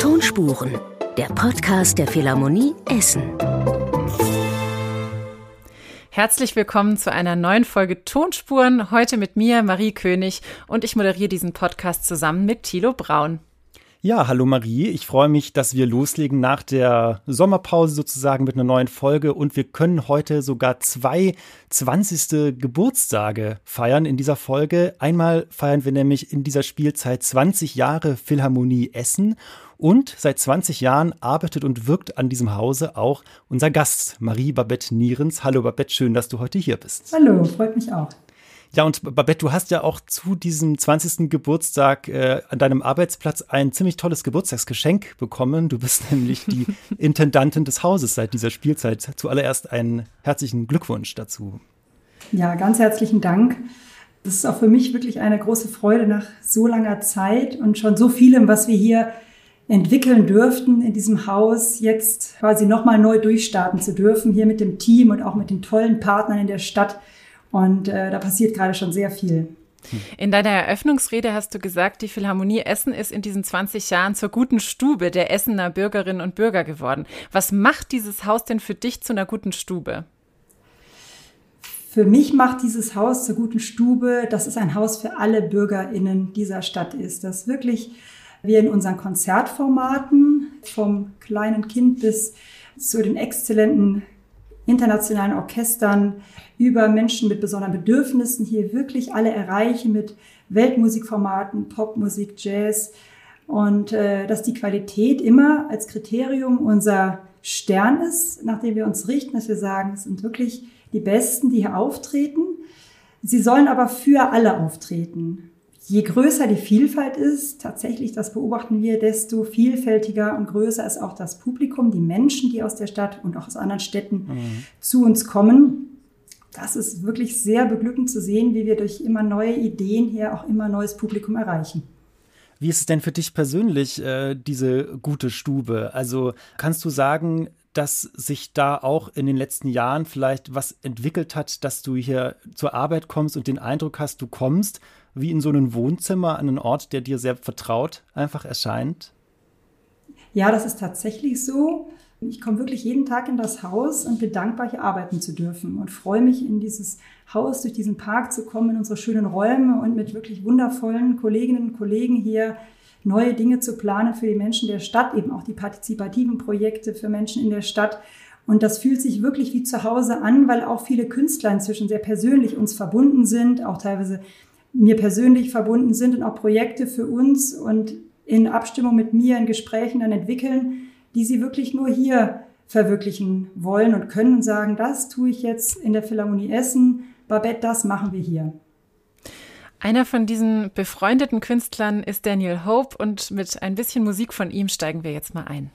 Tonspuren, der Podcast der Philharmonie Essen. Herzlich willkommen zu einer neuen Folge Tonspuren. Heute mit mir, Marie König, und ich moderiere diesen Podcast zusammen mit Thilo Braun. Ja, hallo Marie. Ich freue mich, dass wir loslegen nach der Sommerpause sozusagen mit einer neuen Folge und wir können heute sogar zwei 20. Geburtstage feiern in dieser Folge. Einmal feiern wir nämlich in dieser Spielzeit 20 Jahre Philharmonie Essen und seit 20 Jahren arbeitet und wirkt an diesem Hause auch unser Gast, Marie Babette Nierens. Hallo Babette, schön, dass du heute hier bist. Hallo, freut mich auch. Ja, und Babette, du hast ja auch zu diesem 20. Geburtstag äh, an deinem Arbeitsplatz ein ziemlich tolles Geburtstagsgeschenk bekommen. Du bist nämlich die Intendantin des Hauses seit dieser Spielzeit. Zuallererst einen herzlichen Glückwunsch dazu. Ja, ganz herzlichen Dank. Das ist auch für mich wirklich eine große Freude nach so langer Zeit und schon so vielem, was wir hier entwickeln dürften in diesem Haus, jetzt quasi nochmal neu durchstarten zu dürfen, hier mit dem Team und auch mit den tollen Partnern in der Stadt und äh, da passiert gerade schon sehr viel. In deiner Eröffnungsrede hast du gesagt, die Philharmonie Essen ist in diesen 20 Jahren zur guten Stube der Essener Bürgerinnen und Bürger geworden. Was macht dieses Haus denn für dich zu einer guten Stube? Für mich macht dieses Haus zur guten Stube, dass es ein Haus für alle BürgerInnen dieser Stadt ist. Dass wirklich wir in unseren Konzertformaten vom kleinen Kind bis zu den exzellenten internationalen Orchestern über Menschen mit besonderen Bedürfnissen hier wirklich alle erreichen mit Weltmusikformaten, Popmusik, Jazz und äh, dass die Qualität immer als Kriterium unser Stern ist, nach dem wir uns richten, dass wir sagen, es sind wirklich die Besten, die hier auftreten. Sie sollen aber für alle auftreten. Je größer die Vielfalt ist, tatsächlich, das beobachten wir, desto vielfältiger und größer ist auch das Publikum, die Menschen, die aus der Stadt und auch aus anderen Städten mhm. zu uns kommen. Das ist wirklich sehr beglückend zu sehen, wie wir durch immer neue Ideen hier auch immer neues Publikum erreichen. Wie ist es denn für dich persönlich, äh, diese gute Stube? Also kannst du sagen, dass sich da auch in den letzten Jahren vielleicht was entwickelt hat, dass du hier zur Arbeit kommst und den Eindruck hast, du kommst wie in so einem Wohnzimmer an einen Ort, der dir sehr vertraut einfach erscheint? Ja, das ist tatsächlich so. Ich komme wirklich jeden Tag in das Haus und bin dankbar, hier arbeiten zu dürfen und freue mich, in dieses Haus, durch diesen Park zu kommen, in unsere schönen Räume und mit wirklich wundervollen Kolleginnen und Kollegen hier neue Dinge zu planen für die Menschen der Stadt, eben auch die partizipativen Projekte für Menschen in der Stadt. Und das fühlt sich wirklich wie zu Hause an, weil auch viele Künstler inzwischen sehr persönlich uns verbunden sind, auch teilweise mir persönlich verbunden sind und auch Projekte für uns und in Abstimmung mit mir in Gesprächen dann entwickeln, die sie wirklich nur hier verwirklichen wollen und können und sagen, das tue ich jetzt in der Philharmonie Essen, Babette, das machen wir hier. Einer von diesen befreundeten Künstlern ist Daniel Hope und mit ein bisschen Musik von ihm steigen wir jetzt mal ein.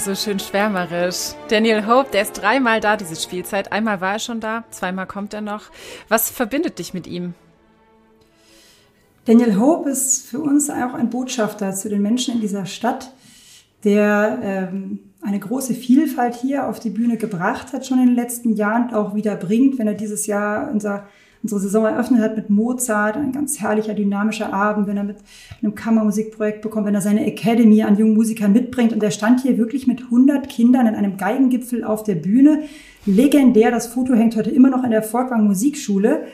So schön schwärmerisch. Daniel Hope, der ist dreimal da, diese Spielzeit. Einmal war er schon da, zweimal kommt er noch. Was verbindet dich mit ihm? Daniel Hope ist für uns auch ein Botschafter zu den Menschen in dieser Stadt, der ähm, eine große Vielfalt hier auf die Bühne gebracht hat, schon in den letzten Jahren auch wieder bringt, wenn er dieses Jahr unser unsere Saison eröffnet hat mit Mozart, ein ganz herrlicher, dynamischer Abend, wenn er mit einem Kammermusikprojekt bekommt, wenn er seine Academy an jungen Musikern mitbringt. Und er stand hier wirklich mit 100 Kindern in einem Geigengipfel auf der Bühne. Legendär, das Foto hängt heute immer noch in der Volkwang Musikschule.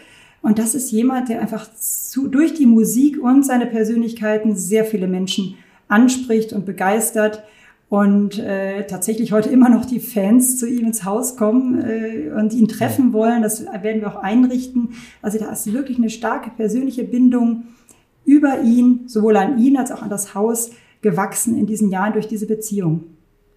Und das ist jemand, der einfach zu, durch die Musik und seine Persönlichkeiten sehr viele Menschen anspricht und begeistert und äh, tatsächlich heute immer noch die Fans zu ihm ins Haus kommen äh, und ihn treffen wollen. Das werden wir auch einrichten. Also da ist wirklich eine starke persönliche Bindung über ihn, sowohl an ihn als auch an das Haus gewachsen in diesen Jahren durch diese Beziehung.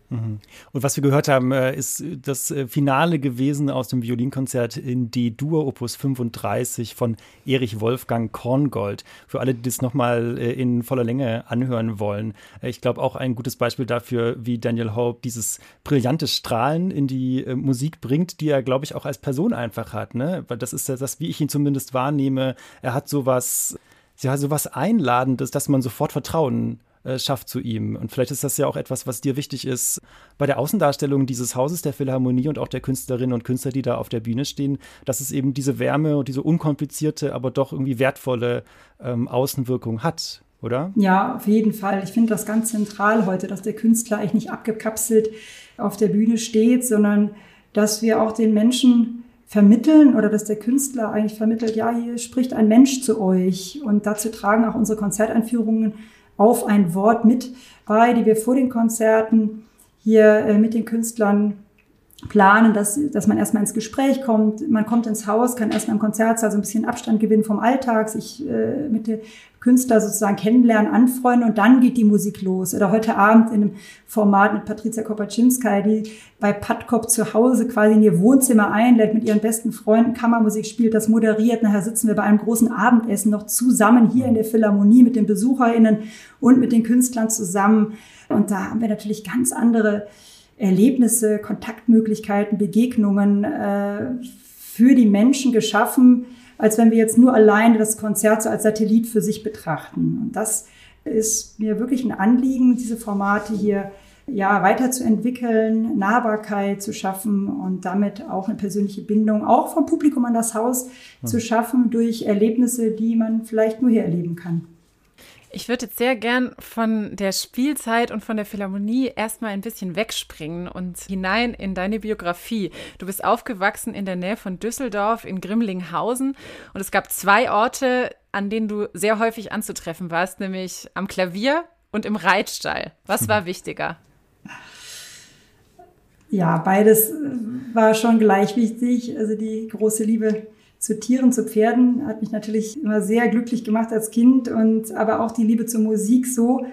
Mhm. Und was wir gehört haben, äh, ist das äh, Finale gewesen aus dem Violinkonzert in D-Dur Opus 35 von Erich Wolfgang Korngold. Für alle, die das nochmal äh, in voller Länge anhören wollen. Ich glaube auch ein gutes Beispiel dafür, wie Daniel Hope dieses brillante Strahlen in die Musik bringt, die er, glaube ich, auch als Person einfach hat. Ne? Weil das ist das, wie ich ihn zumindest wahrnehme. Er hat sowas, ja, sowas Einladendes, dass man sofort Vertrauen äh, schafft zu ihm. Und vielleicht ist das ja auch etwas, was dir wichtig ist bei der Außendarstellung dieses Hauses der Philharmonie und auch der Künstlerinnen und Künstler, die da auf der Bühne stehen, dass es eben diese Wärme und diese unkomplizierte, aber doch irgendwie wertvolle ähm, Außenwirkung hat. Oder? Ja, auf jeden Fall. Ich finde das ganz zentral heute, dass der Künstler eigentlich nicht abgekapselt auf der Bühne steht, sondern dass wir auch den Menschen vermitteln oder dass der Künstler eigentlich vermittelt, ja, hier spricht ein Mensch zu euch. Und dazu tragen auch unsere Konzerteinführungen auf ein Wort mit bei, die wir vor den Konzerten hier äh, mit den Künstlern planen, dass, dass man erstmal ins Gespräch kommt. Man kommt ins Haus, kann erstmal im Konzertsaal so ein bisschen Abstand gewinnen vom Alltag, sich äh, mit den Künstler sozusagen kennenlernen, anfreunden und dann geht die Musik los. Oder heute Abend in einem Format mit Patricia Kopaczynska, die bei Patkop zu Hause quasi in ihr Wohnzimmer einlädt, mit ihren besten Freunden Kammermusik spielt, das moderiert. Nachher sitzen wir bei einem großen Abendessen noch zusammen hier in der Philharmonie mit den BesucherInnen und mit den Künstlern zusammen. Und da haben wir natürlich ganz andere Erlebnisse, Kontaktmöglichkeiten, Begegnungen äh, für die Menschen geschaffen, als wenn wir jetzt nur alleine das Konzert so als Satellit für sich betrachten. Und das ist mir wirklich ein Anliegen, diese Formate hier ja, weiterzuentwickeln, Nahbarkeit zu schaffen und damit auch eine persönliche Bindung auch vom Publikum an das Haus ja. zu schaffen durch Erlebnisse, die man vielleicht nur hier erleben kann. Ich würde jetzt sehr gern von der Spielzeit und von der Philharmonie erstmal ein bisschen wegspringen und hinein in deine Biografie. Du bist aufgewachsen in der Nähe von Düsseldorf in Grimlinghausen und es gab zwei Orte, an denen du sehr häufig anzutreffen warst, nämlich am Klavier und im Reitstall. Was war wichtiger? Ja, beides war schon gleich wichtig. Also die große Liebe zu Tieren, zu Pferden hat mich natürlich immer sehr glücklich gemacht als Kind und aber auch die Liebe zur Musik so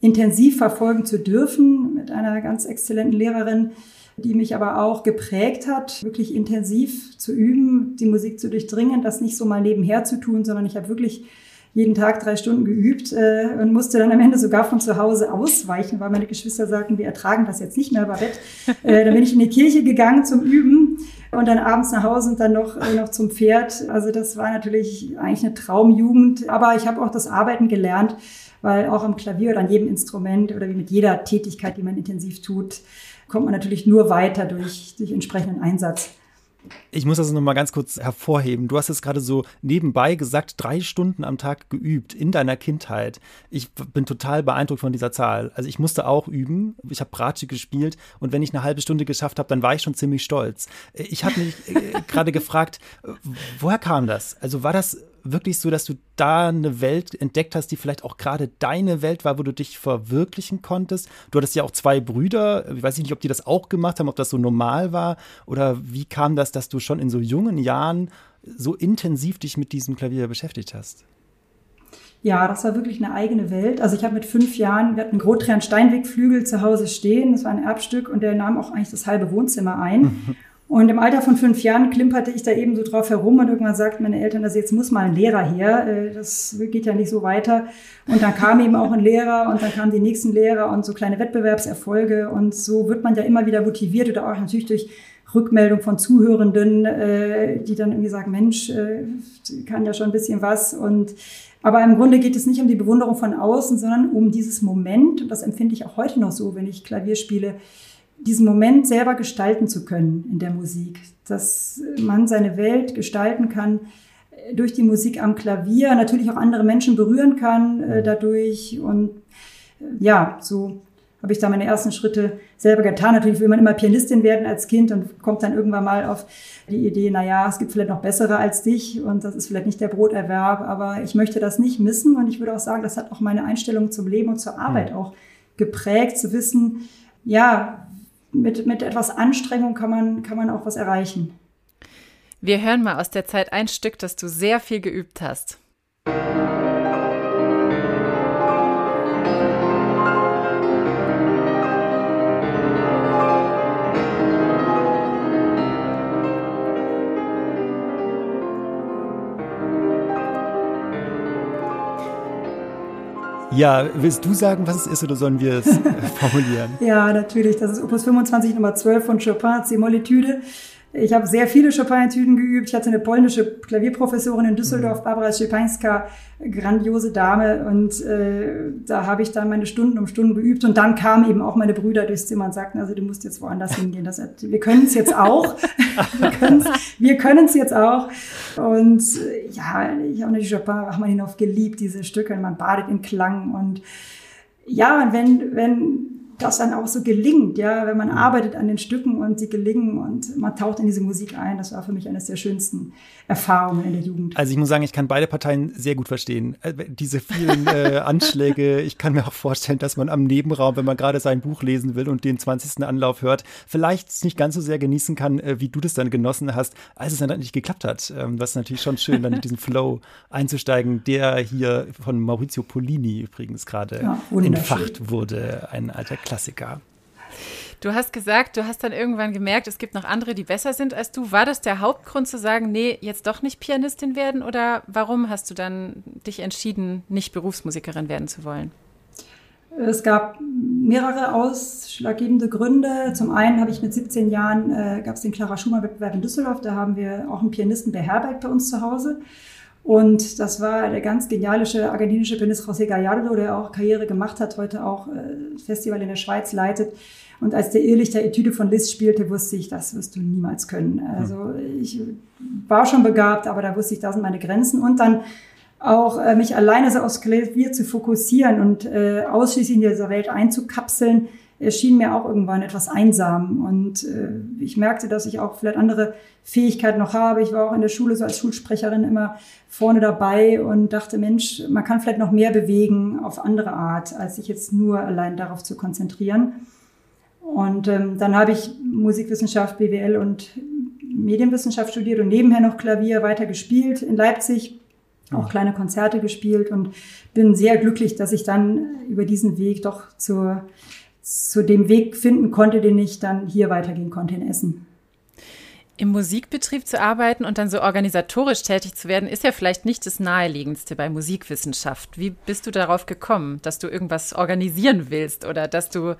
intensiv verfolgen zu dürfen mit einer ganz exzellenten Lehrerin, die mich aber auch geprägt hat, wirklich intensiv zu üben, die Musik zu durchdringen, das nicht so mal nebenher zu tun, sondern ich habe wirklich jeden Tag drei Stunden geübt äh, und musste dann am Ende sogar von zu Hause ausweichen, weil meine Geschwister sagten, wir ertragen das jetzt nicht mehr über Bett. Äh, dann bin ich in die Kirche gegangen zum Üben und dann abends nach Hause und dann noch, äh, noch zum Pferd. Also das war natürlich eigentlich eine Traumjugend. Aber ich habe auch das Arbeiten gelernt, weil auch am Klavier oder an jedem Instrument oder wie mit jeder Tätigkeit, die man intensiv tut, kommt man natürlich nur weiter durch, durch entsprechenden Einsatz. Ich muss das nochmal ganz kurz hervorheben. Du hast es gerade so nebenbei gesagt, drei Stunden am Tag geübt in deiner Kindheit. Ich bin total beeindruckt von dieser Zahl. Also ich musste auch üben. Ich habe Bratsche gespielt und wenn ich eine halbe Stunde geschafft habe, dann war ich schon ziemlich stolz. Ich habe mich äh, gerade gefragt, woher kam das? Also war das wirklich so, dass du da eine Welt entdeckt hast, die vielleicht auch gerade deine Welt war, wo du dich verwirklichen konntest? Du hattest ja auch zwei Brüder. Ich weiß nicht, ob die das auch gemacht haben, ob das so normal war oder wie kam das, dass du schon in so jungen Jahren so intensiv dich mit diesem Klavier beschäftigt hast? Ja, das war wirklich eine eigene Welt. Also ich habe mit fünf Jahren, wir hatten einen Grotrian Steinwegflügel zu Hause stehen. Das war ein Erbstück und der nahm auch eigentlich das halbe Wohnzimmer ein. Und im Alter von fünf Jahren klimperte ich da eben so drauf herum und irgendwann sagten meine Eltern, also jetzt muss mal ein Lehrer her, äh, das geht ja nicht so weiter. Und dann kam eben auch ein Lehrer und dann kamen die nächsten Lehrer und so kleine Wettbewerbserfolge. Und so wird man ja immer wieder motiviert oder auch natürlich durch Rückmeldung von Zuhörenden, äh, die dann irgendwie sagen, Mensch, äh, kann ja schon ein bisschen was. Und aber im Grunde geht es nicht um die Bewunderung von außen, sondern um dieses Moment, und das empfinde ich auch heute noch so, wenn ich Klavier spiele, diesen Moment selber gestalten zu können in der Musik, dass man seine Welt gestalten kann äh, durch die Musik am Klavier, natürlich auch andere Menschen berühren kann äh, dadurch und äh, ja, so habe ich da meine ersten Schritte selber getan. Natürlich will man immer Pianistin werden als Kind und kommt dann irgendwann mal auf die Idee, na ja, es gibt vielleicht noch bessere als dich und das ist vielleicht nicht der Broterwerb, aber ich möchte das nicht missen und ich würde auch sagen, das hat auch meine Einstellung zum Leben und zur Arbeit mhm. auch geprägt, zu wissen, ja, mit, mit etwas Anstrengung kann man, kann man auch was erreichen. Wir hören mal aus der Zeit ein Stück, das du sehr viel geübt hast. Ja, willst du sagen, was es ist oder sollen wir es formulieren? ja, natürlich. Das ist Opus 25 Nummer 12 von Chopin, C-Mollitüde. Ich habe sehr viele Chopin-Etüden geübt. Ich hatte eine polnische Klavierprofessorin in Düsseldorf, mhm. Barbara Szczepańska, grandiose Dame. Und äh, da habe ich dann meine Stunden um Stunden geübt. Und dann kamen eben auch meine Brüder durchs Zimmer und sagten, also du musst jetzt woanders hingehen. Das, wir können es jetzt auch. wir können es jetzt auch. Und äh, ja, ich habe natürlich Chopin Rachmaninoff geliebt, diese Stücke. Man badet in Klang. Und ja, und wenn, wenn das dann auch so gelingt, ja, wenn man mhm. arbeitet an den Stücken und sie gelingen und man taucht in diese Musik ein. Das war für mich eines der schönsten Erfahrungen in der Jugend. Also ich muss sagen, ich kann beide Parteien sehr gut verstehen. Äh, diese vielen äh, Anschläge, ich kann mir auch vorstellen, dass man am Nebenraum, wenn man gerade sein Buch lesen will und den 20. Anlauf hört, vielleicht nicht ganz so sehr genießen kann, äh, wie du das dann genossen hast, als es dann nicht geklappt hat. Ähm, das ist natürlich schon schön, dann in diesen Flow einzusteigen, der hier von Maurizio Polini übrigens gerade ja, entfacht wurde, ein alter Klassiker. Du hast gesagt, du hast dann irgendwann gemerkt, es gibt noch andere, die besser sind als du. War das der Hauptgrund zu sagen, nee, jetzt doch nicht Pianistin werden? Oder warum hast du dann dich entschieden, nicht Berufsmusikerin werden zu wollen? Es gab mehrere ausschlaggebende Gründe. Zum einen habe ich mit 17 Jahren, äh, gab es den Clara Schumann-Wettbewerb in Düsseldorf, da haben wir auch einen Pianisten beherbergt bei uns zu Hause. Und das war der ganz genialische argentinische Pianist José Gallardo, der auch Karriere gemacht hat, heute auch äh, Festival in der Schweiz leitet. Und als der Irrlichter Etüde von Liszt spielte, wusste ich, das wirst du niemals können. Also ich war schon begabt, aber da wusste ich, da sind meine Grenzen. Und dann auch äh, mich alleine so aufs Klavier zu fokussieren und äh, ausschließlich in dieser Welt einzukapseln, erschien mir auch irgendwann etwas einsam. Und äh, ich merkte, dass ich auch vielleicht andere Fähigkeiten noch habe. Ich war auch in der Schule so als Schulsprecherin immer vorne dabei und dachte, Mensch, man kann vielleicht noch mehr bewegen auf andere Art, als sich jetzt nur allein darauf zu konzentrieren. Und ähm, dann habe ich Musikwissenschaft, BWL und Medienwissenschaft studiert und nebenher noch Klavier weiter gespielt in Leipzig, auch kleine Konzerte gespielt und bin sehr glücklich, dass ich dann über diesen Weg doch zur zu dem Weg finden konnte, den ich dann hier weitergehen konnte in Essen. Im Musikbetrieb zu arbeiten und dann so organisatorisch tätig zu werden, ist ja vielleicht nicht das Naheliegendste bei Musikwissenschaft. Wie bist du darauf gekommen, dass du irgendwas organisieren willst oder dass du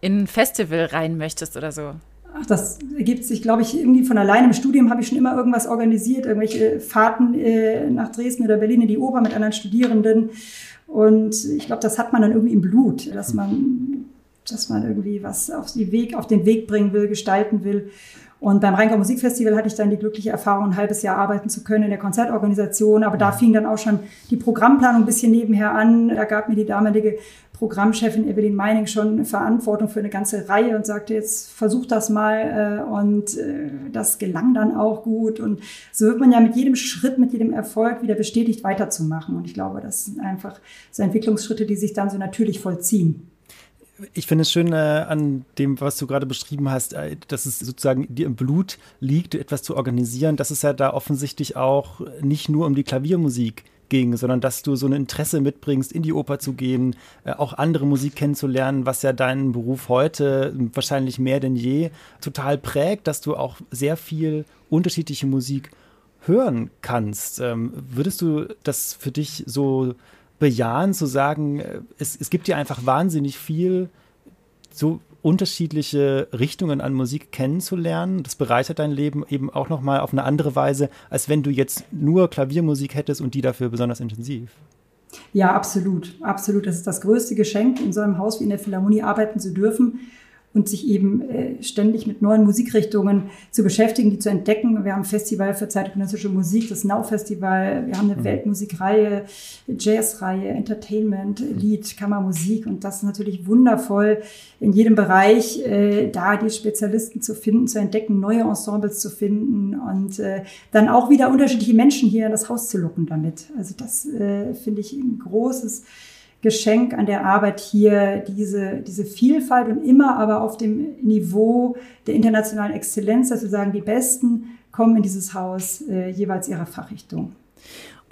in ein Festival rein möchtest oder so? Ach, das ergibt sich, glaube ich, irgendwie von alleine. Im Studium habe ich schon immer irgendwas organisiert, irgendwelche Fahrten äh, nach Dresden oder Berlin in die Oper mit anderen Studierenden. Und ich glaube, das hat man dann irgendwie im Blut, dass man dass man irgendwie was auf, die Weg, auf den Weg bringen will, gestalten will. Und beim Rheingau Musikfestival hatte ich dann die glückliche Erfahrung, ein halbes Jahr arbeiten zu können in der Konzertorganisation. Aber da fing dann auch schon die Programmplanung ein bisschen nebenher an. Da gab mir die damalige Programmchefin Evelyn Meining schon Verantwortung für eine ganze Reihe und sagte, jetzt versuch das mal. Äh, und äh, das gelang dann auch gut. Und so wird man ja mit jedem Schritt, mit jedem Erfolg wieder bestätigt, weiterzumachen. Und ich glaube, das sind einfach so Entwicklungsschritte, die sich dann so natürlich vollziehen ich finde es schön äh, an dem, was du gerade beschrieben hast, äh, dass es sozusagen dir im Blut liegt, etwas zu organisieren, dass es ja da offensichtlich auch nicht nur um die Klaviermusik ging, sondern dass du so ein Interesse mitbringst, in die Oper zu gehen, äh, auch andere Musik kennenzulernen, was ja deinen Beruf heute wahrscheinlich mehr denn je total prägt, dass du auch sehr viel unterschiedliche Musik hören kannst. Ähm, würdest du das für dich so bejahen, zu sagen, äh, es, es gibt ja einfach wahnsinnig viel, so unterschiedliche Richtungen an Musik kennenzulernen. Das bereichert dein Leben eben auch nochmal auf eine andere Weise, als wenn du jetzt nur Klaviermusik hättest und die dafür besonders intensiv. Ja, absolut, absolut. Das ist das größte Geschenk, in so einem Haus wie in der Philharmonie arbeiten zu dürfen und sich eben äh, ständig mit neuen Musikrichtungen zu beschäftigen, die zu entdecken. Wir haben ein Festival für zeitgenössische Musik, das Now-Festival, wir haben eine mhm. Weltmusikreihe, Jazzreihe, Entertainment, Lied, Kammermusik und das ist natürlich wundervoll, in jedem Bereich äh, da die Spezialisten zu finden, zu entdecken, neue Ensembles zu finden und äh, dann auch wieder unterschiedliche Menschen hier in das Haus zu locken damit. Also das äh, finde ich ein großes Geschenk an der Arbeit hier, diese, diese Vielfalt und immer aber auf dem Niveau der internationalen Exzellenz, dass wir sagen, die Besten kommen in dieses Haus äh, jeweils ihrer Fachrichtung.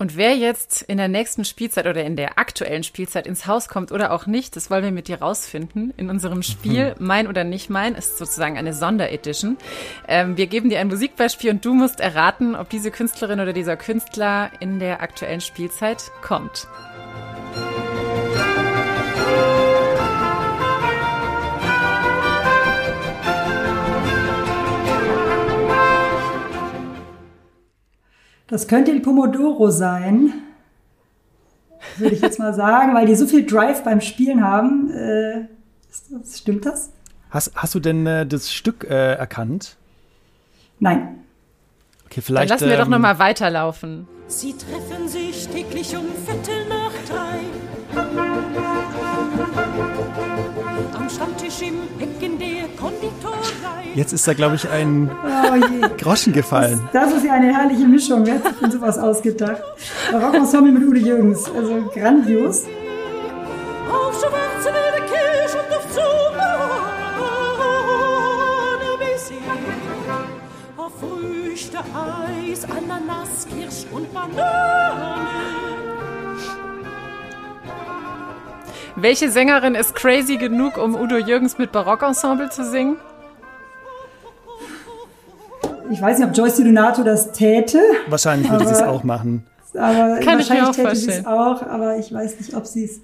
Und wer jetzt in der nächsten Spielzeit oder in der aktuellen Spielzeit ins Haus kommt oder auch nicht, das wollen wir mit dir rausfinden. In unserem Spiel mhm. Mein oder nicht mein ist sozusagen eine Sonderedition. Ähm, wir geben dir ein Musikbeispiel und du musst erraten, ob diese Künstlerin oder dieser Künstler in der aktuellen Spielzeit kommt. Das könnte El Pomodoro sein, würde ich jetzt mal sagen, weil die so viel Drive beim Spielen haben. Äh, stimmt das? Hast, hast du denn äh, das Stück äh, erkannt? Nein. Okay, vielleicht. Dann lassen wir ähm, doch nochmal weiterlaufen. Sie treffen sich täglich um Viertel Jetzt ist da, glaube ich, ein oh Groschen gefallen. Das, das, ist ja eine herrliche Mischung. Wer hat sich denn sowas ausgedacht? Rockensemble mit Udo Jürgens. Also grandios. Auf schwarze Kirsch und auf Auf Früchte, Eis, Ananas, Kirsch und Banane. Welche Sängerin ist crazy genug, um Udo Jürgens mit Barockensemble zu singen? Ich weiß nicht, ob Joyce Donato das täte. Wahrscheinlich würde sie es auch machen. Aber Kann wahrscheinlich ich mir auch täte sie es auch, aber ich weiß nicht, ob sie es.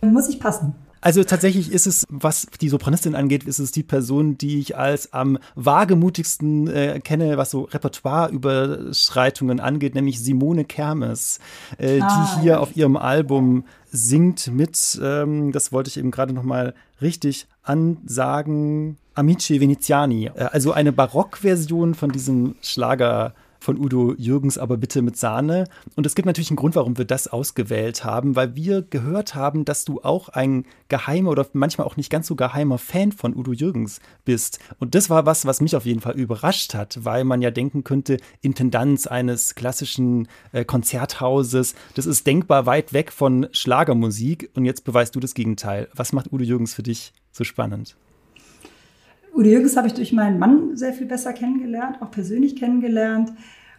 Muss ich passen. Also tatsächlich ist es, was die Sopranistin angeht, ist es die Person, die ich als am wagemutigsten äh, kenne, was so Repertoireüberschreitungen angeht, nämlich Simone Kermes, äh, ah, die hier ja. auf ihrem Album singt mit, ähm, das wollte ich eben gerade noch mal richtig ansagen, Amici Veneziani. Äh, also eine Barockversion von diesem Schlager von Udo Jürgens, aber bitte mit Sahne. Und es gibt natürlich einen Grund, warum wir das ausgewählt haben, weil wir gehört haben, dass du auch ein geheimer oder manchmal auch nicht ganz so geheimer Fan von Udo Jürgens bist. Und das war was, was mich auf jeden Fall überrascht hat, weil man ja denken könnte, Intendanz eines klassischen äh, Konzerthauses, das ist denkbar weit weg von Schlagermusik. Und jetzt beweist du das Gegenteil. Was macht Udo Jürgens für dich so spannend? Udo Jürgens habe ich durch meinen Mann sehr viel besser kennengelernt, auch persönlich kennengelernt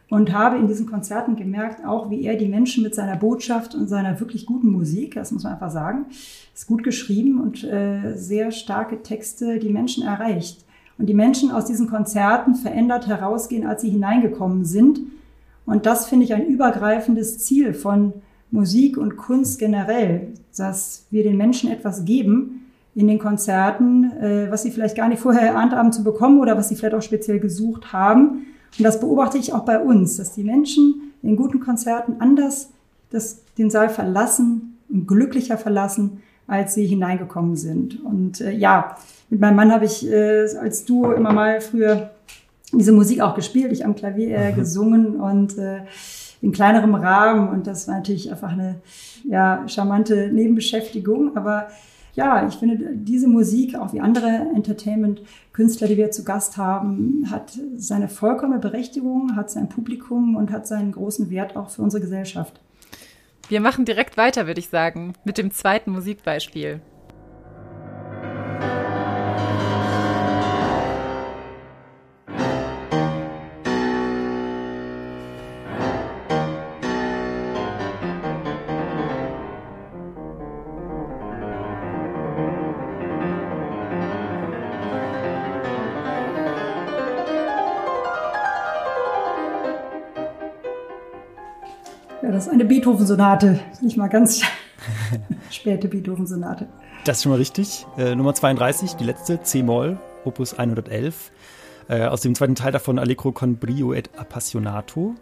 und habe in diesen Konzerten gemerkt, auch wie er die Menschen mit seiner Botschaft und seiner wirklich guten Musik, das muss man einfach sagen, ist gut geschrieben und äh, sehr starke Texte die Menschen erreicht. Und die Menschen aus diesen Konzerten verändert herausgehen, als sie hineingekommen sind. Und das finde ich ein übergreifendes Ziel von Musik und Kunst generell, dass wir den Menschen etwas geben, in den Konzerten, äh, was sie vielleicht gar nicht vorher erahnt haben zu bekommen oder was sie vielleicht auch speziell gesucht haben. Und das beobachte ich auch bei uns, dass die Menschen in guten Konzerten anders das, den Saal verlassen und glücklicher verlassen, als sie hineingekommen sind. Und äh, ja, mit meinem Mann habe ich äh, als du immer mal früher diese Musik auch gespielt, ich am Klavier äh, gesungen und äh, in kleinerem Rahmen. Und das war natürlich einfach eine ja, charmante Nebenbeschäftigung. Aber ja, ich finde, diese Musik, auch wie andere Entertainment-Künstler, die wir zu Gast haben, hat seine vollkommene Berechtigung, hat sein Publikum und hat seinen großen Wert auch für unsere Gesellschaft. Wir machen direkt weiter, würde ich sagen, mit dem zweiten Musikbeispiel. Das ist eine Beethoven-Sonate, nicht mal ganz späte Beethoven-Sonate. Das ist schon mal richtig. Äh, Nummer 32, die letzte, C-Moll, Opus 111. Äh, aus dem zweiten Teil davon Allegro con brio et appassionato.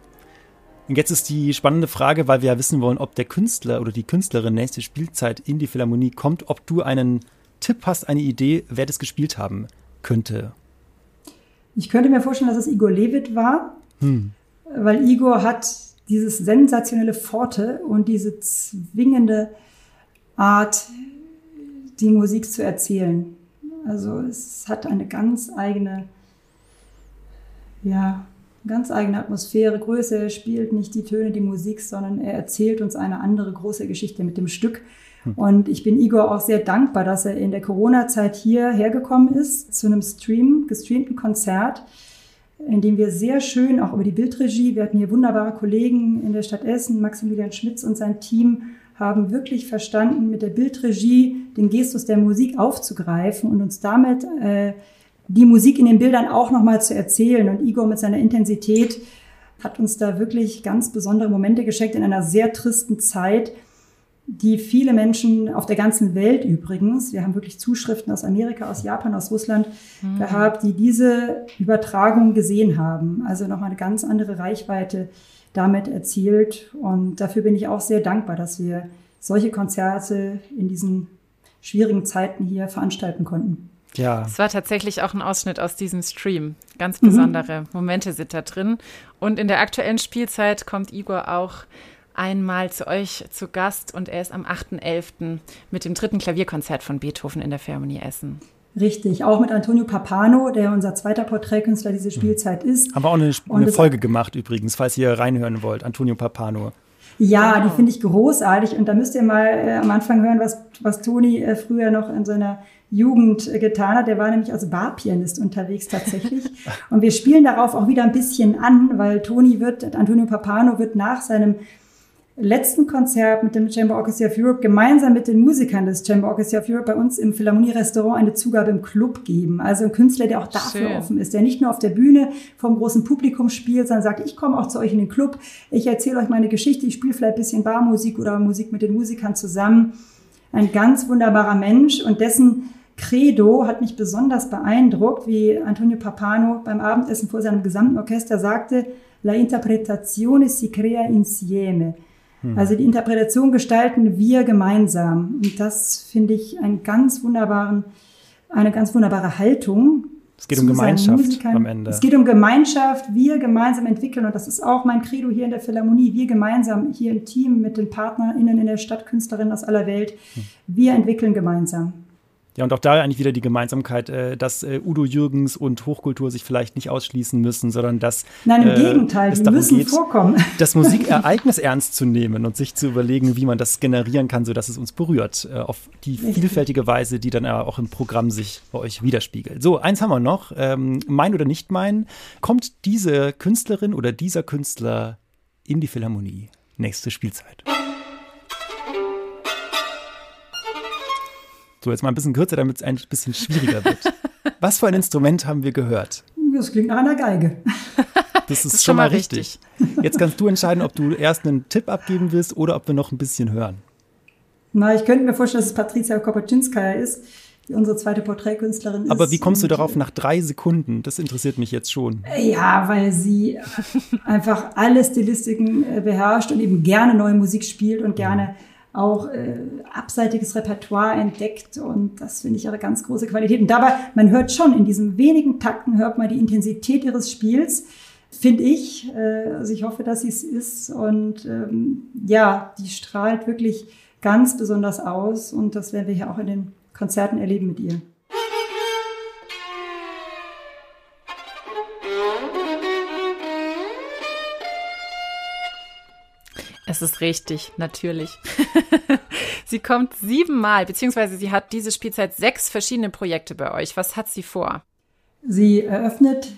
Und jetzt ist die spannende Frage, weil wir ja wissen wollen, ob der Künstler oder die Künstlerin nächste Spielzeit in die Philharmonie kommt, ob du einen Tipp hast, eine Idee, wer das gespielt haben könnte? Ich könnte mir vorstellen, dass es Igor Levit war, hm. weil Igor hat dieses sensationelle Forte und diese zwingende Art, die Musik zu erzählen. Also es hat eine ganz eigene, ja, ganz eigene Atmosphäre, Größe. Er spielt nicht die Töne, die Musik, sondern er erzählt uns eine andere große Geschichte mit dem Stück. Hm. Und ich bin Igor auch sehr dankbar, dass er in der Corona-Zeit hierher gekommen ist zu einem Stream, gestreamten Konzert, in dem wir sehr schön auch über die Bildregie, wir hatten hier wunderbare Kollegen in der Stadt Essen, Maximilian Schmitz und sein Team haben wirklich verstanden, mit der Bildregie den Gestus der Musik aufzugreifen und uns damit äh, die Musik in den Bildern auch nochmal zu erzählen. Und Igor mit seiner Intensität hat uns da wirklich ganz besondere Momente geschenkt in einer sehr tristen Zeit, die viele Menschen auf der ganzen Welt übrigens, wir haben wirklich Zuschriften aus Amerika, aus Japan, aus Russland mhm. gehabt, die diese Übertragung gesehen haben. Also nochmal eine ganz andere Reichweite damit erzielt. Und dafür bin ich auch sehr dankbar, dass wir solche Konzerte in diesen schwierigen Zeiten hier veranstalten konnten. Ja. Es war tatsächlich auch ein Ausschnitt aus diesem Stream. Ganz besondere mhm. Momente sind da drin. Und in der aktuellen Spielzeit kommt Igor auch einmal zu euch zu Gast und er ist am 8.11. mit dem dritten Klavierkonzert von Beethoven in der Philharmonie Essen. Richtig, auch mit Antonio Papano, der unser zweiter Porträtkünstler diese Spielzeit ist. Haben wir auch eine, eine Folge gemacht übrigens, falls ihr reinhören wollt. Antonio Papano. Ja, genau. die finde ich großartig. Und da müsst ihr mal äh, am Anfang hören, was, was Toni äh, früher noch in seiner Jugend äh, getan hat. Der war nämlich als Barpianist unterwegs tatsächlich. Und wir spielen darauf auch wieder ein bisschen an, weil Toni wird, Antonio Papano wird nach seinem letzten Konzert mit dem Chamber Orchestra of Europe gemeinsam mit den Musikern des Chamber Orchestra of Europe bei uns im Philharmonie-Restaurant eine Zugabe im Club geben. Also ein Künstler, der auch dafür Schön. offen ist, der nicht nur auf der Bühne vom großen Publikum spielt, sondern sagt, ich komme auch zu euch in den Club, ich erzähle euch meine Geschichte, ich spiele vielleicht ein bisschen Barmusik oder Musik mit den Musikern zusammen. Ein ganz wunderbarer Mensch und dessen Credo hat mich besonders beeindruckt, wie Antonio Papano beim Abendessen vor seinem gesamten Orchester sagte, La interpretazione si crea insieme. Hm. Also die Interpretation gestalten wir gemeinsam. Und das finde ich einen ganz wunderbaren, eine ganz wunderbare Haltung. Es geht um Gemeinschaft am Ende. Es geht um Gemeinschaft, wir gemeinsam entwickeln. Und das ist auch mein Credo hier in der Philharmonie. Wir gemeinsam hier im Team mit den PartnerInnen in der Stadt, Künstlerinnen aus aller Welt. Hm. Wir entwickeln gemeinsam. Ja, und auch da eigentlich wieder die Gemeinsamkeit, äh, dass äh, Udo Jürgens und Hochkultur sich vielleicht nicht ausschließen müssen, sondern dass Nein, im äh, Gegenteil, die müssen geht, vorkommen. Das Musikereignis ernst zu nehmen und sich zu überlegen, wie man das generieren kann, sodass es uns berührt, äh, auf die vielfältige Weise, die dann auch im Programm sich bei euch widerspiegelt. So, eins haben wir noch, ähm, mein oder nicht mein. Kommt diese Künstlerin oder dieser Künstler in die Philharmonie? Nächste Spielzeit. So, jetzt mal ein bisschen kürzer, damit es ein bisschen schwieriger wird. Was für ein Instrument haben wir gehört? Das klingt nach einer Geige. Das ist, das ist schon mal richtig. richtig. Jetzt kannst du entscheiden, ob du erst einen Tipp abgeben willst oder ob wir noch ein bisschen hören. Na, ich könnte mir vorstellen, dass es Patricia Kopaczynskaja ist, die unsere zweite Porträtkünstlerin ist. Aber wie kommst du darauf nach drei Sekunden? Das interessiert mich jetzt schon. Ja, weil sie einfach alle Stilistiken äh, beherrscht und eben gerne neue Musik spielt und gerne mhm auch äh, abseitiges Repertoire entdeckt und das finde ich ihre ganz große Qualität. Und dabei, man hört schon in diesen wenigen Takten, hört man die Intensität ihres Spiels, finde ich. Äh, also ich hoffe, dass sie es ist und ähm, ja, die strahlt wirklich ganz besonders aus und das werden wir hier auch in den Konzerten erleben mit ihr. Ist richtig, natürlich. sie kommt siebenmal, beziehungsweise sie hat diese Spielzeit sechs verschiedene Projekte bei euch. Was hat sie vor? Sie eröffnet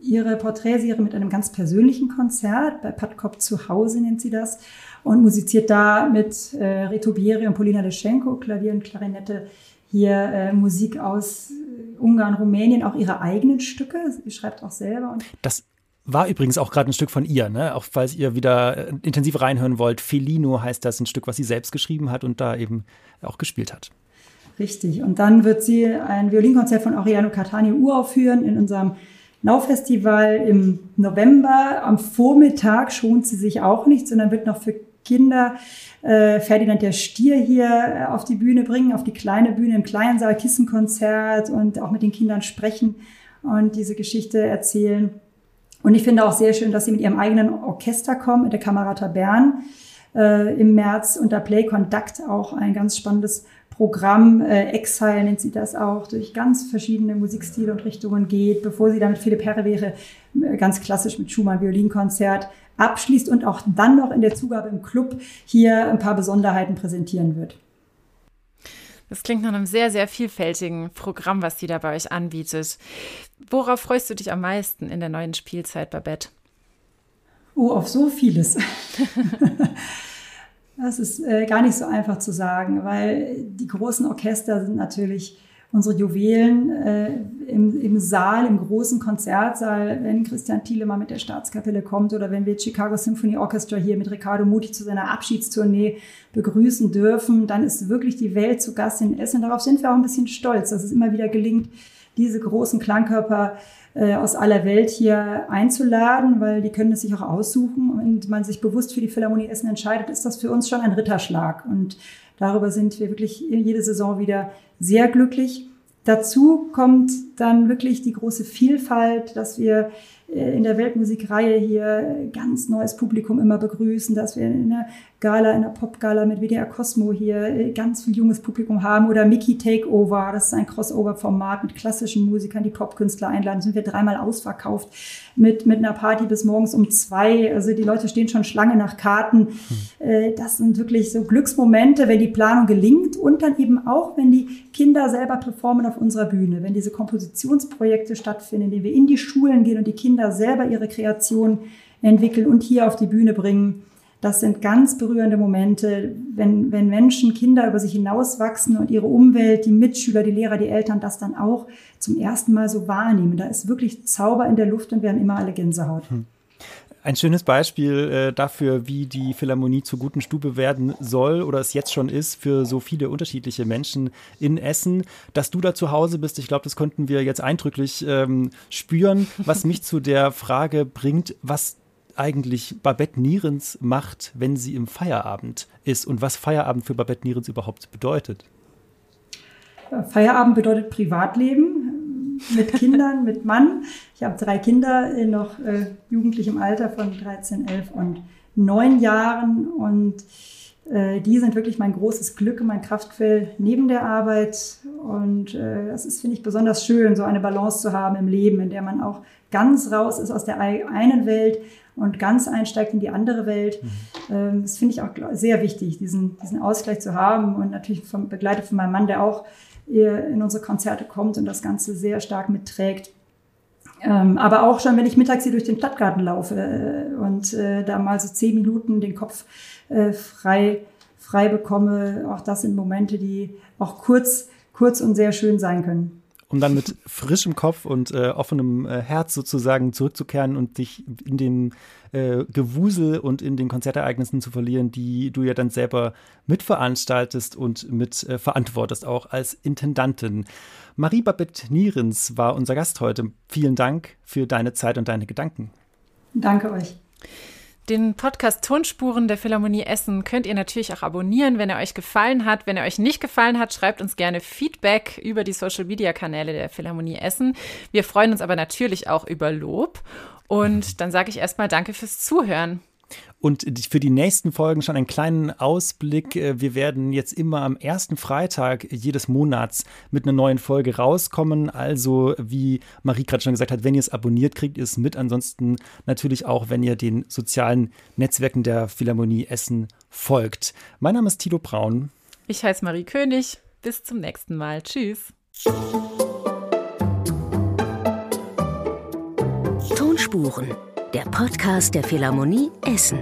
ihre Porträtserie mit einem ganz persönlichen Konzert bei Patkop zu Hause nennt sie das und musiziert da mit äh, Reto Bieri und Polina Leschenko, Klavier und Klarinette, hier äh, Musik aus Ungarn, Rumänien, auch ihre eigenen Stücke. Sie schreibt auch selber. Und das war übrigens auch gerade ein Stück von ihr, ne? Auch falls ihr wieder äh, intensiv reinhören wollt. Felino heißt das, ein Stück, was sie selbst geschrieben hat und da eben auch gespielt hat. Richtig. Und dann wird sie ein Violinkonzert von Oriano Catania uraufführen in unserem Now-Festival im November. Am Vormittag schont sie sich auch nicht, sondern wird noch für Kinder äh, Ferdinand der Stier hier äh, auf die Bühne bringen, auf die kleine Bühne im kleinen Saal, Kissenkonzert und auch mit den Kindern sprechen und diese Geschichte erzählen. Und ich finde auch sehr schön, dass sie mit ihrem eigenen Orchester kommen, mit der Kamerata Bern äh, im März unter Play Conduct auch ein ganz spannendes Programm, äh, Exile nennt sie das auch, durch ganz verschiedene Musikstile und Richtungen geht, bevor sie dann mit Philipp Herrewehre äh, ganz klassisch mit Schumann Violinkonzert abschließt und auch dann noch in der Zugabe im Club hier ein paar Besonderheiten präsentieren wird. Das klingt nach einem sehr, sehr vielfältigen Programm, was sie da bei euch anbietet. Worauf freust du dich am meisten in der neuen Spielzeit, Babette? Oh, auf so vieles. das ist äh, gar nicht so einfach zu sagen, weil die großen Orchester sind natürlich unsere Juwelen äh, im, im Saal, im großen Konzertsaal, wenn Christian Thiele mal mit der Staatskapelle kommt oder wenn wir Chicago Symphony Orchestra hier mit Riccardo Muti zu seiner Abschiedstournee begrüßen dürfen, dann ist wirklich die Welt zu Gast in Essen. Darauf sind wir auch ein bisschen stolz, dass es immer wieder gelingt, diese großen Klangkörper äh, aus aller Welt hier einzuladen, weil die können es sich auch aussuchen und man sich bewusst für die Philharmonie Essen entscheidet, ist das für uns schon ein Ritterschlag. Und darüber sind wir wirklich jede Saison wieder sehr glücklich. Dazu kommt dann wirklich die große Vielfalt, dass wir äh, in der Weltmusikreihe hier ganz neues Publikum immer begrüßen, dass wir in der Gala, in der Popgala mit WDR Cosmo hier äh, ganz viel junges Publikum haben oder Mickey Takeover, das ist ein Crossover-Format mit klassischen Musikern, die Popkünstler einladen, sind wir dreimal ausverkauft mit, mit einer Party bis morgens um zwei, also die Leute stehen schon Schlange nach Karten. Hm. Das sind wirklich so Glücksmomente, wenn die Planung gelingt und dann eben auch, wenn die Kinder selber performen auf unserer Bühne, wenn diese Kompositionsprojekte stattfinden, in denen wir in die Schulen gehen und die Kinder selber ihre Kreation entwickeln und hier auf die Bühne bringen das sind ganz berührende Momente, wenn, wenn Menschen, Kinder über sich hinauswachsen und ihre Umwelt, die Mitschüler, die Lehrer, die Eltern das dann auch zum ersten Mal so wahrnehmen. Da ist wirklich Zauber in der Luft und wir haben immer alle Gänsehaut. Hm. Ein schönes Beispiel äh, dafür, wie die Philharmonie zur guten Stube werden soll oder es jetzt schon ist für so viele unterschiedliche Menschen in Essen. Dass du da zu Hause bist, ich glaube, das konnten wir jetzt eindrücklich ähm, spüren, was mich zu der Frage bringt, was eigentlich Babette Nierens macht, wenn sie im Feierabend ist und was Feierabend für Babette Nierens überhaupt bedeutet. Feierabend bedeutet Privatleben mit Kindern, mit Mann. Ich habe drei Kinder, noch äh, jugendlich im Alter von 13, 11 und 9 Jahren und äh, die sind wirklich mein großes Glück und mein Kraftquell neben der Arbeit. Und äh, das ist, finde ich, besonders schön, so eine Balance zu haben im Leben, in der man auch ganz raus ist aus der einen Welt, und ganz einsteigt in die andere Welt. Mhm. Ähm, das finde ich auch sehr wichtig, diesen, diesen Ausgleich zu haben und natürlich vom, begleitet von meinem Mann, der auch in unsere Konzerte kommt und das Ganze sehr stark mitträgt. Ähm, aber auch schon, wenn ich mittags hier durch den Stadtgarten laufe äh, und äh, da mal so zehn Minuten den Kopf äh, frei, frei bekomme, auch das sind Momente, die auch kurz, kurz und sehr schön sein können um dann mit frischem Kopf und äh, offenem äh, Herz sozusagen zurückzukehren und dich in dem äh, Gewusel und in den Konzertereignissen zu verlieren, die du ja dann selber mitveranstaltest und mit äh, verantwortest, auch als Intendantin. Marie Babette Nierens war unser Gast heute. Vielen Dank für deine Zeit und deine Gedanken. Danke euch. Den Podcast Tonspuren der Philharmonie Essen könnt ihr natürlich auch abonnieren, wenn er euch gefallen hat. Wenn er euch nicht gefallen hat, schreibt uns gerne Feedback über die Social Media Kanäle der Philharmonie Essen. Wir freuen uns aber natürlich auch über Lob. Und dann sage ich erstmal Danke fürs Zuhören. Und für die nächsten Folgen schon einen kleinen Ausblick. Äh, wir werden jetzt immer am ersten Freitag jedes Monats mit einer neuen Folge rauskommen. Also, wie Marie gerade schon gesagt hat, wenn ihr es abonniert, kriegt ihr es mit. Ansonsten natürlich auch, wenn ihr den sozialen Netzwerken der Philharmonie Essen folgt. Mein Name ist Tilo Braun. Ich heiße Marie König. Bis zum nächsten Mal. Tschüss. Tonspuren der Podcast der Philharmonie Essen.